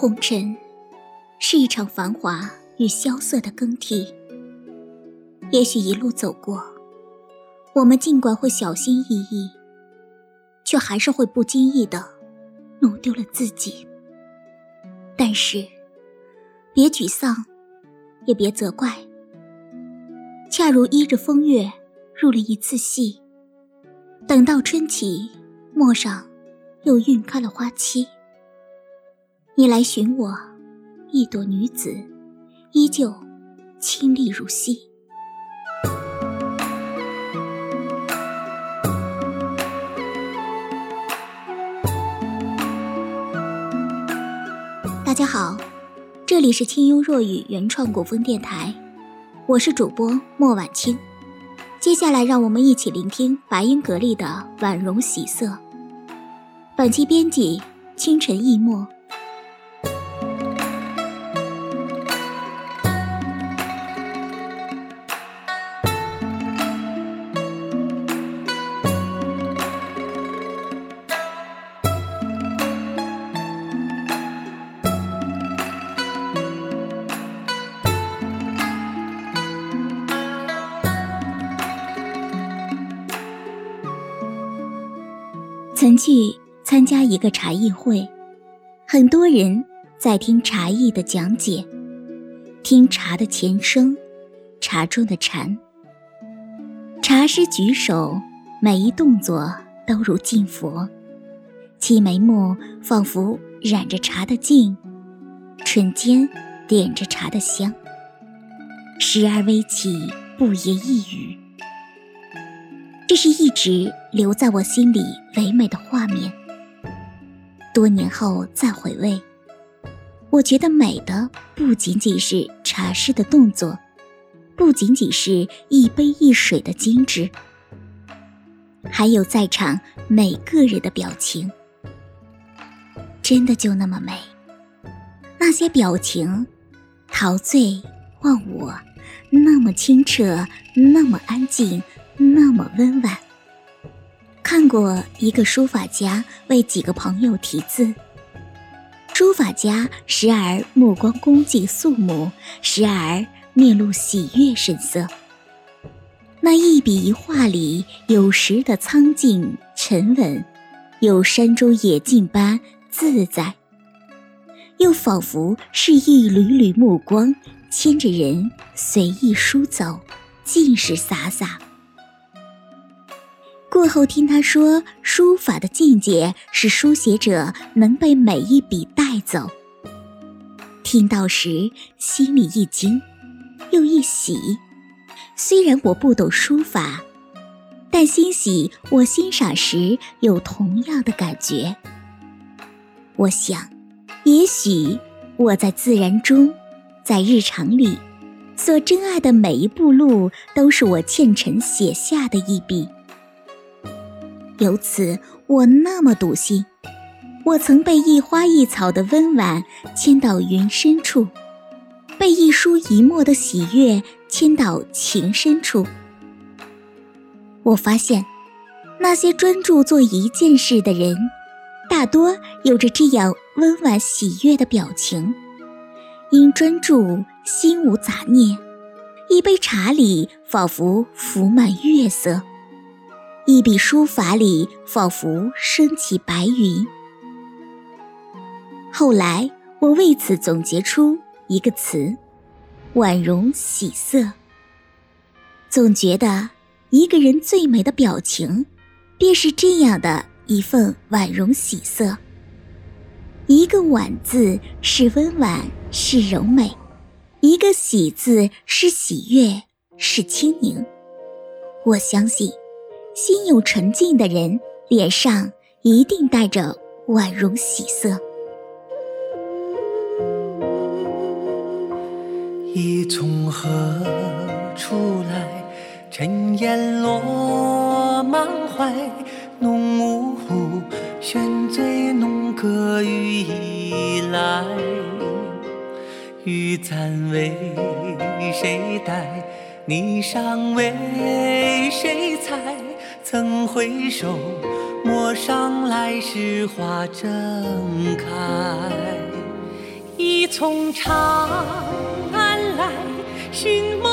红尘是一场繁华与萧瑟的更替。也许一路走过，我们尽管会小心翼翼，却还是会不经意的弄丢了自己。但是，别沮丧，也别责怪。恰如依着风月入了一次戏，等到春起，陌上又晕开了花期。你来寻我，一朵女子，依旧清丽如昔。大家好，这里是清幽若雨原创古风电台，我是主播莫婉清。接下来，让我们一起聆听白音格力的《婉容喜色》。本期编辑：清晨易墨。去参加一个茶艺会，很多人在听茶艺的讲解，听茶的前声，茶中的禅。茶师举手，每一动作都如敬佛，其眉目仿佛染着茶的净，唇间点着茶的香，时而微起，不言一语。这是一直留在我心里唯美的画面。多年后再回味，我觉得美的不仅仅是茶师的动作，不仅仅是一杯一水的精致，还有在场每个人的表情，真的就那么美。那些表情，陶醉忘我，那么清澈，那么安静。那么温婉。看过一个书法家为几个朋友题字，书法家时而目光恭敬肃穆，时而面露喜悦神色。那一笔一画里，有时的苍劲沉稳，有山中野径般自在，又仿佛是一缕缕目光牵着人随意疏走，尽是洒洒。过后听他说，书法的境界是书写者能被每一笔带走。听到时心里一惊，又一喜。虽然我不懂书法，但欣喜我欣赏时有同样的感觉。我想，也许我在自然中，在日常里，所珍爱的每一步路，都是我虔诚写下的一笔。由此，我那么笃信，我曾被一花一草的温婉牵到云深处，被一书一墨的喜悦牵到情深处。我发现，那些专注做一件事的人，大多有着这样温婉喜悦的表情。因专注，心无杂念，一杯茶里仿佛浮满月色。一笔书法里，仿佛升起白云。后来，我为此总结出一个词：婉容喜色。总觉得，一个人最美的表情，便是这样的一份婉容喜色。一个“婉”字是温婉，是柔美；一个“喜”字是喜悦，是轻盈。我相信。心有沉静的人，脸上一定带着婉容喜色。一从何处来？尘烟落满怀。弄呜呼，悬醉弄歌雨已来。玉簪为谁戴？霓裳为谁？曾回首，陌上来时花正开。一从长安来，寻梦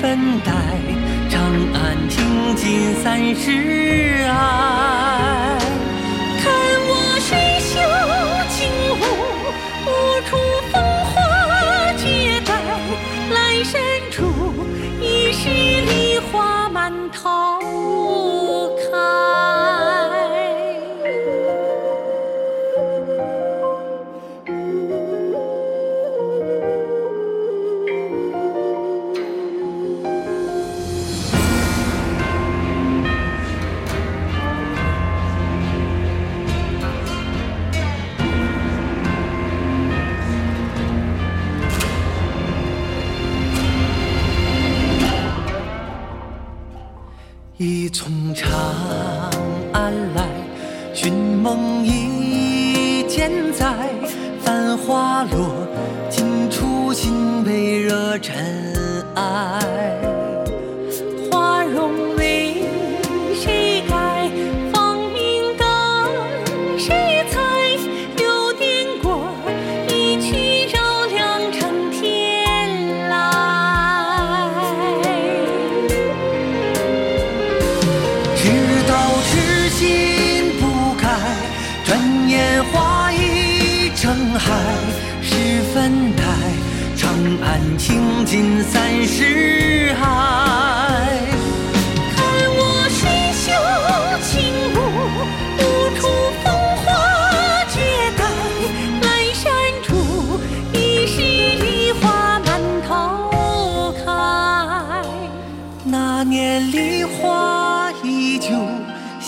分待，长安听尽三世爱。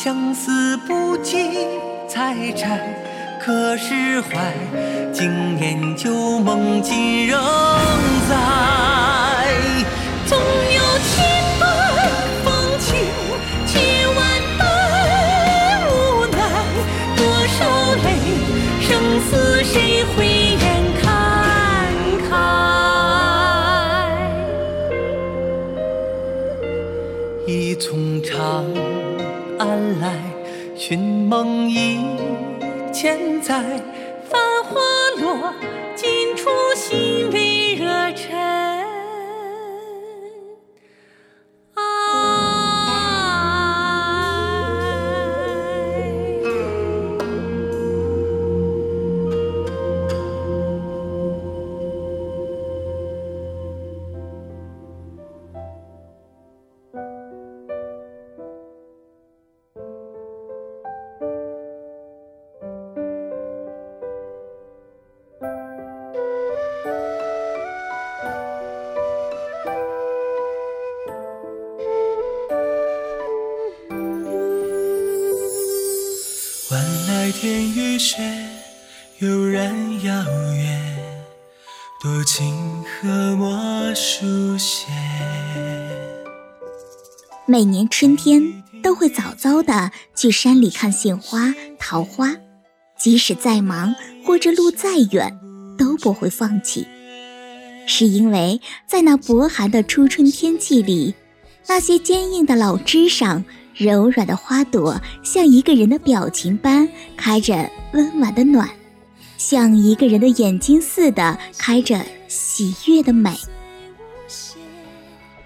相思不及采摘。可是怀，今年旧梦今仍在。纵有千般风情，千万般无奈。多少泪，生死谁会眼看开？已从长安来，寻梦一千载。繁花落尽处，心未每年春天都会早早的去山里看杏花、桃花，即使再忙或者路再远，都不会放弃。是因为在那薄寒的初春天气里，那些坚硬的老枝上，柔软的花朵像一个人的表情般开着温婉的暖，像一个人的眼睛似的开着喜悦的美。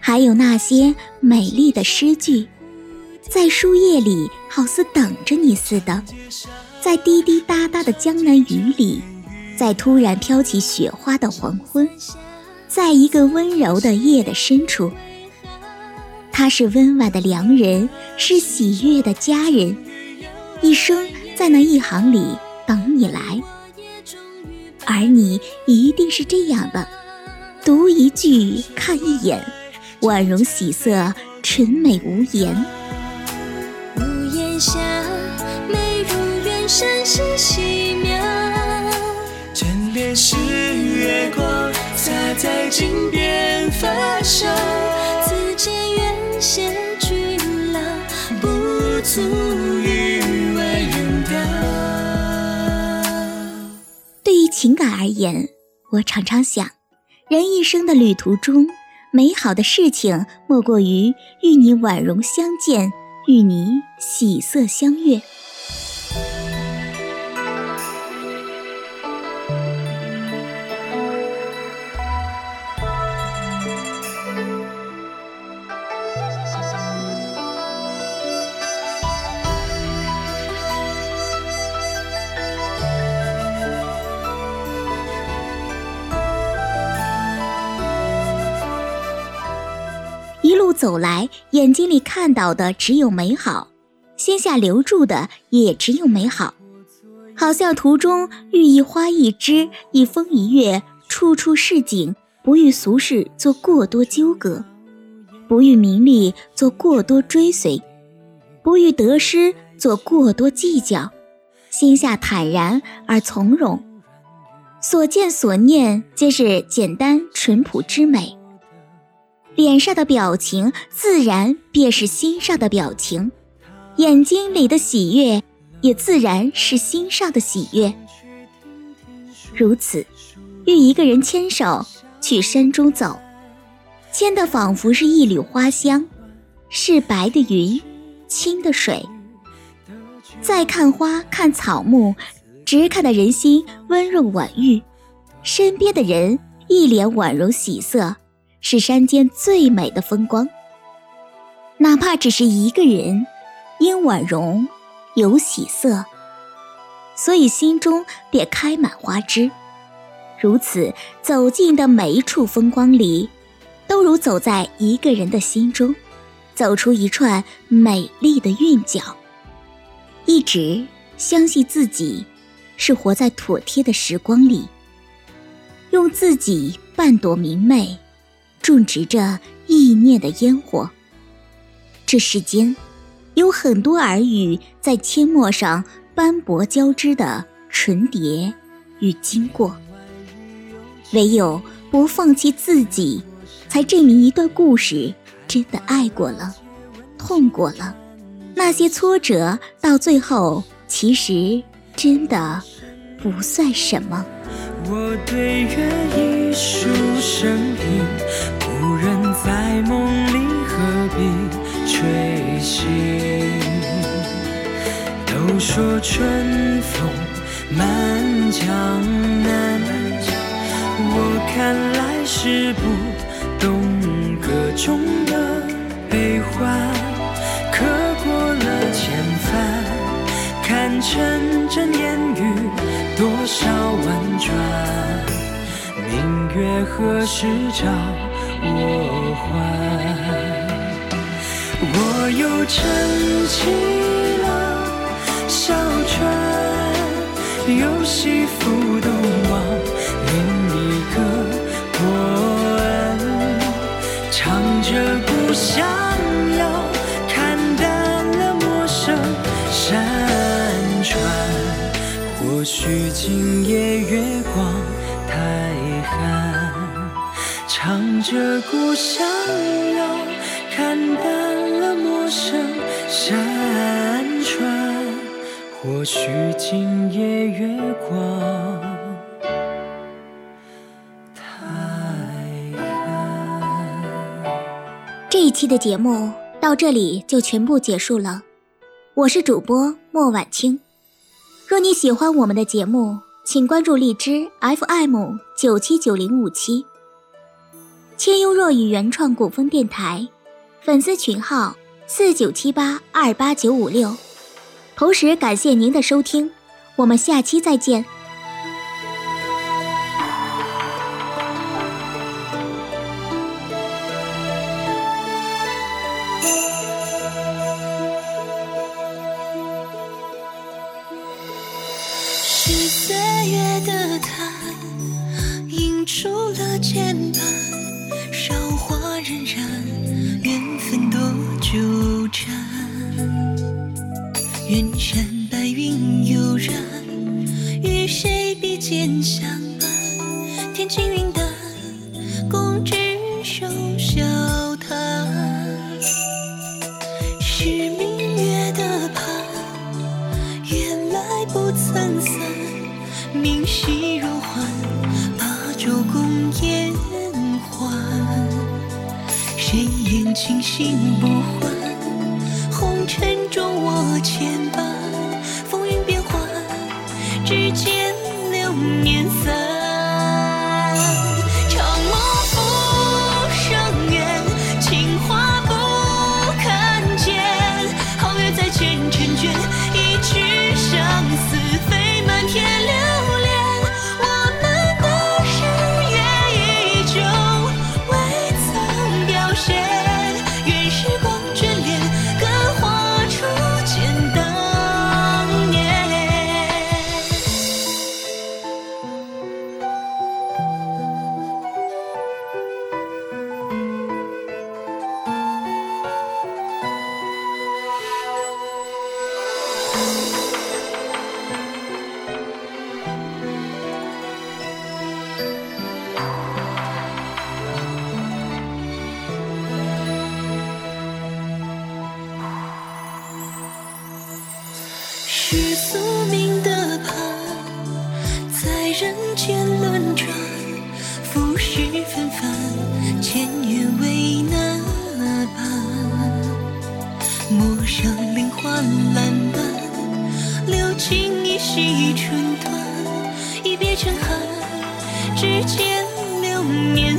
还有那些美丽的诗句，在树叶里好似等着你似的，在滴滴答答的江南雨里，在突然飘起雪花的黄昏，在一个温柔的夜的深处，他是温婉的良人，是喜悦的佳人，一生在那一行里等你来，而你一定是这样的，读一句，看一眼。婉容喜色，纯美无言。屋檐下，美如远山细细描。枕边是月光，洒在金边发梢。此间远仙君老，不足以为人道。对于情感而言，我常常想。人一生的旅途中，美好的事情莫过于与你婉容相见，与你喜色相悦。走来，眼睛里看到的只有美好，心下留住的也只有美好。好像途中遇一花一枝，一风一月，处处是景，不与俗事做过多纠葛，不与名利做过多追随，不与得失做过多计较，心下坦然而从容，所见所念皆是简单淳朴之美。脸上的表情自然便是心上的表情，眼睛里的喜悦也自然是心上的喜悦。如此，与一个人牵手去山中走，牵的仿佛是一缕花香，是白的云，清的水。再看花，看草木，直看得人心温润婉玉，身边的人一脸婉容喜色。是山间最美的风光。哪怕只是一个人，因婉容有喜色，所以心中便开满花枝。如此走进的每一处风光里，都如走在一个人的心中，走出一串美丽的韵脚。一直相信自己是活在妥帖的时光里，用自己半朵明媚。种植着意念的烟火。这世间有很多耳语在阡陌上斑驳交织的唇叠与经过，唯有不放弃自己，才证明一段故事真的爱过了，痛过了。那些挫折到最后，其实真的不算什么。我对月一书生平，故人在梦里何必吹醒？都说春风满江南，我看来是不懂歌中的悲欢，刻过了千帆，看成真烟雨。多少婉转，明月何时照我还？我又撑起了小船，又西浮东望另一个过岸，唱着故乡许今夜月光太寒，唱着故乡谣，看淡了陌生山川。或许今夜月光太寒。这一期的节目到这里就全部结束了，我是主播莫晚清。若你喜欢我们的节目，请关注荔枝 FM 九七九零五七，千优若雨原创古风电台，粉丝群号四九七八二八九五六。同时感谢您的收听，我们下期再见。牵绊韶华荏苒梦倾心不换红尘中我牵绊。断蓝断，留情一夕春短，一别成恨，指尖流年。